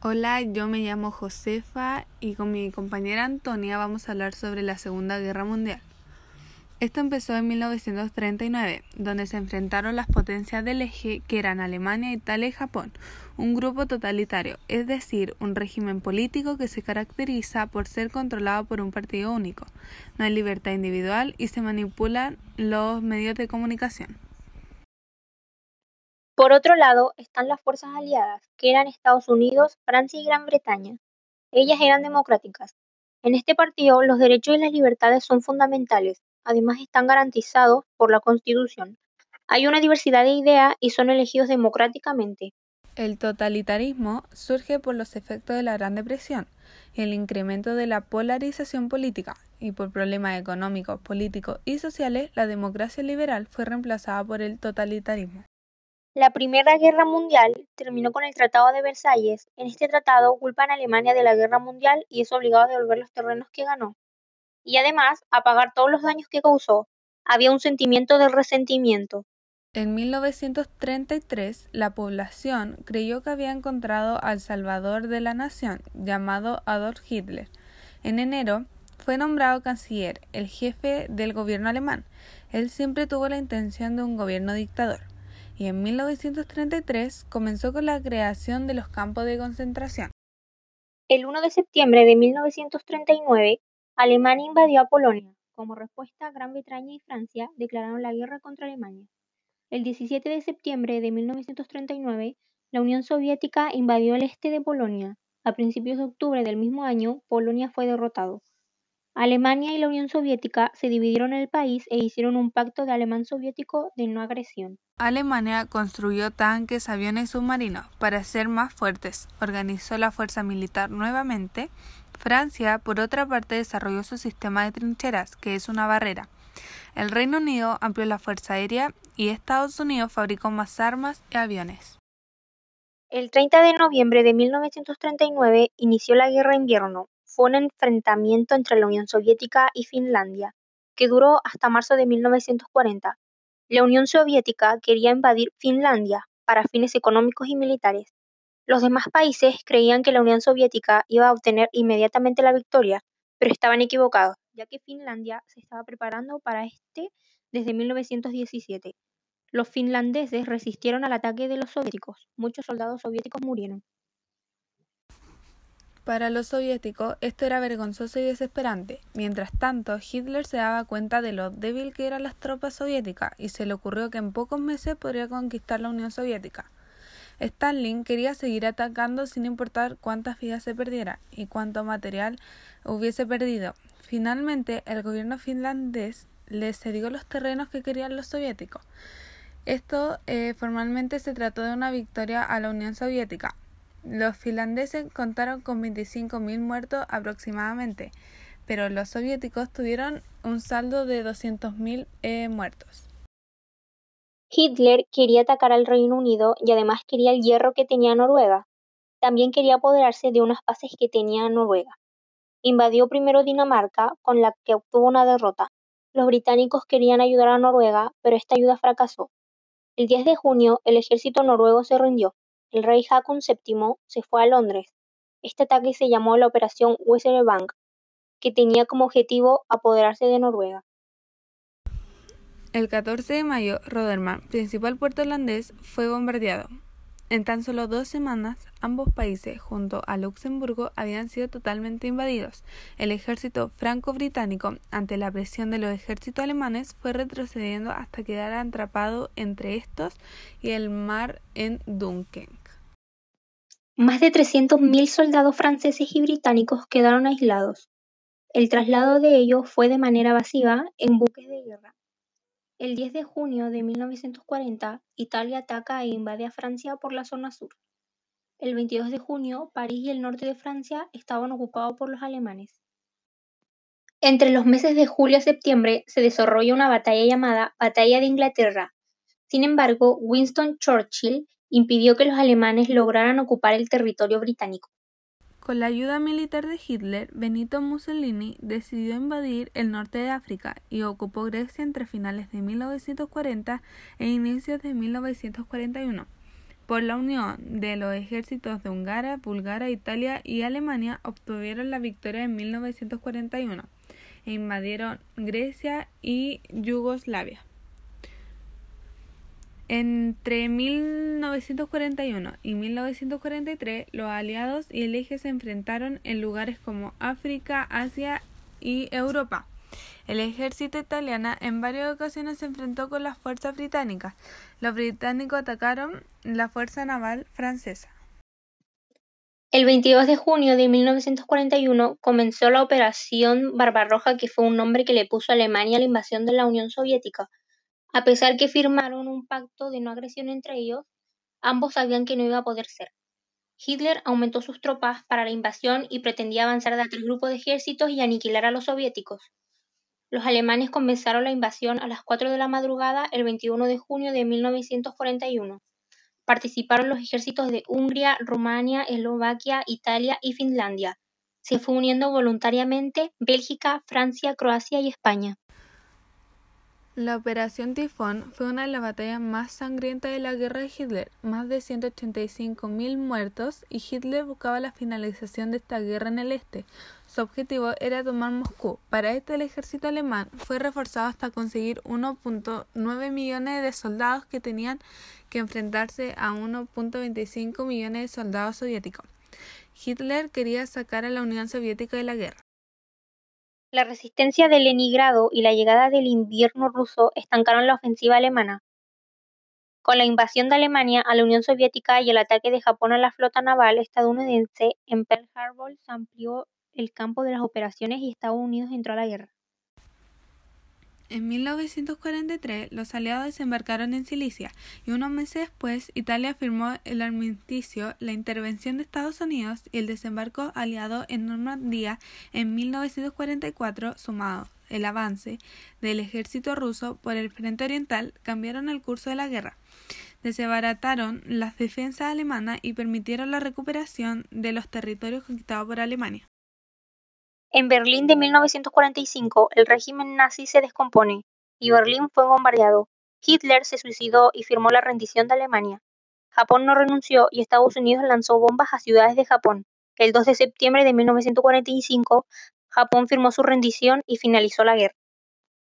Hola, yo me llamo Josefa y con mi compañera Antonia vamos a hablar sobre la Segunda Guerra Mundial. Esto empezó en 1939, donde se enfrentaron las potencias del eje que eran Alemania, Italia y Japón, un grupo totalitario, es decir, un régimen político que se caracteriza por ser controlado por un partido único. No hay libertad individual y se manipulan los medios de comunicación. Por otro lado están las fuerzas aliadas, que eran Estados Unidos, Francia y Gran Bretaña. Ellas eran democráticas. En este partido los derechos y las libertades son fundamentales, además están garantizados por la Constitución. Hay una diversidad de ideas y son elegidos democráticamente. El totalitarismo surge por los efectos de la Gran Depresión el incremento de la polarización política, y por problemas económicos, políticos y sociales, la democracia liberal fue reemplazada por el totalitarismo. La Primera Guerra Mundial terminó con el Tratado de Versalles. En este tratado culpan a Alemania de la guerra mundial y es obligado a devolver los terrenos que ganó. Y además a pagar todos los daños que causó. Había un sentimiento de resentimiento. En 1933, la población creyó que había encontrado al salvador de la nación, llamado Adolf Hitler. En enero, fue nombrado canciller, el jefe del gobierno alemán. Él siempre tuvo la intención de un gobierno dictador y en 1933 comenzó con la creación de los campos de concentración. El 1 de septiembre de 1939, Alemania invadió a Polonia. Como respuesta, Gran Bretaña y Francia declararon la guerra contra Alemania. El 17 de septiembre de 1939, la Unión Soviética invadió el este de Polonia. A principios de octubre del mismo año, Polonia fue derrotado. Alemania y la Unión Soviética se dividieron el país e hicieron un pacto de alemán soviético de no agresión. Alemania construyó tanques, aviones y submarinos para ser más fuertes, organizó la fuerza militar nuevamente. Francia, por otra parte, desarrolló su sistema de trincheras, que es una barrera. El Reino Unido amplió la fuerza aérea y Estados Unidos fabricó más armas y aviones. El 30 de noviembre de 1939 inició la Guerra Invierno, fue un enfrentamiento entre la Unión Soviética y Finlandia, que duró hasta marzo de 1940. La Unión Soviética quería invadir Finlandia para fines económicos y militares. Los demás países creían que la Unión Soviética iba a obtener inmediatamente la victoria, pero estaban equivocados, ya que Finlandia se estaba preparando para este desde 1917. Los finlandeses resistieron al ataque de los soviéticos. Muchos soldados soviéticos murieron. Para los soviéticos esto era vergonzoso y desesperante. Mientras tanto, Hitler se daba cuenta de lo débil que eran las tropas soviéticas y se le ocurrió que en pocos meses podría conquistar la Unión Soviética. Stalin quería seguir atacando sin importar cuántas vidas se perdieran y cuánto material hubiese perdido. Finalmente, el gobierno finlandés le cedió los terrenos que querían los soviéticos. Esto eh, formalmente se trató de una victoria a la Unión Soviética, los finlandeses contaron con 25.000 muertos aproximadamente, pero los soviéticos tuvieron un saldo de 200.000 eh, muertos. Hitler quería atacar al Reino Unido y además quería el hierro que tenía Noruega. También quería apoderarse de unas bases que tenía Noruega. Invadió primero Dinamarca, con la que obtuvo una derrota. Los británicos querían ayudar a Noruega, pero esta ayuda fracasó. El 10 de junio, el ejército noruego se rindió el rey Haakon VII se fue a Londres. Este ataque se llamó la Operación Bank, que tenía como objetivo apoderarse de Noruega. El 14 de mayo, Rotterdam, principal puerto holandés, fue bombardeado. En tan solo dos semanas, ambos países, junto a Luxemburgo, habían sido totalmente invadidos. El ejército franco-británico, ante la presión de los ejércitos alemanes, fue retrocediendo hasta quedar atrapado entre estos y el mar en Dunkerque. Más de 300.000 soldados franceses y británicos quedaron aislados. El traslado de ellos fue de manera masiva en buques de guerra. El 10 de junio de 1940, Italia ataca e invade a Francia por la zona sur. El 22 de junio, París y el norte de Francia estaban ocupados por los alemanes. Entre los meses de julio a septiembre se desarrolla una batalla llamada Batalla de Inglaterra. Sin embargo, Winston Churchill impidió que los alemanes lograran ocupar el territorio británico. Con la ayuda militar de Hitler, Benito Mussolini decidió invadir el norte de África y ocupó Grecia entre finales de 1940 e inicios de 1941. por la unión de los ejércitos de Hungría, Bulgaria, Italia y Alemania obtuvieron la victoria en 1941 e invadieron Grecia y Yugoslavia. Entre 1941 y 1943, los aliados y el eje se enfrentaron en lugares como África, Asia y Europa. El ejército italiano en varias ocasiones se enfrentó con las fuerzas británicas. Los británicos atacaron la fuerza naval francesa. El 22 de junio de 1941 comenzó la Operación Barbarroja, que fue un nombre que le puso Alemania a la invasión de la Unión Soviética. A pesar que firmaron un pacto de no agresión entre ellos, ambos sabían que no iba a poder ser. Hitler aumentó sus tropas para la invasión y pretendía avanzar de tres grupos de ejércitos y aniquilar a los soviéticos. Los alemanes comenzaron la invasión a las 4 de la madrugada el 21 de junio de 1941. Participaron los ejércitos de Hungría, Rumania, Eslovaquia, Italia y Finlandia. Se fue uniendo voluntariamente Bélgica, Francia, Croacia y España. La Operación Tifón fue una de las batallas más sangrientas de la guerra de Hitler, más de 185.000 muertos, y Hitler buscaba la finalización de esta guerra en el este. Su objetivo era tomar Moscú. Para esto el ejército alemán fue reforzado hasta conseguir 1.9 millones de soldados que tenían que enfrentarse a 1.25 millones de soldados soviéticos. Hitler quería sacar a la Unión Soviética de la guerra. La resistencia de Leningrado y la llegada del invierno ruso estancaron la ofensiva alemana. Con la invasión de Alemania a la Unión Soviética y el ataque de Japón a la flota naval estadounidense en Pearl Harbor se amplió el campo de las operaciones y Estados Unidos entró a la guerra. En 1943, los aliados desembarcaron en Sicilia y unos meses después Italia firmó el armisticio, la intervención de Estados Unidos y el desembarco aliado en Normandía en 1944, sumado el avance del ejército ruso por el frente oriental, cambiaron el curso de la guerra. Desbarataron las defensas alemanas y permitieron la recuperación de los territorios conquistados por Alemania. En Berlín de 1945, el régimen nazi se descompone y Berlín fue bombardeado. Hitler se suicidó y firmó la rendición de Alemania. Japón no renunció y Estados Unidos lanzó bombas a ciudades de Japón. El 2 de septiembre de 1945, Japón firmó su rendición y finalizó la guerra.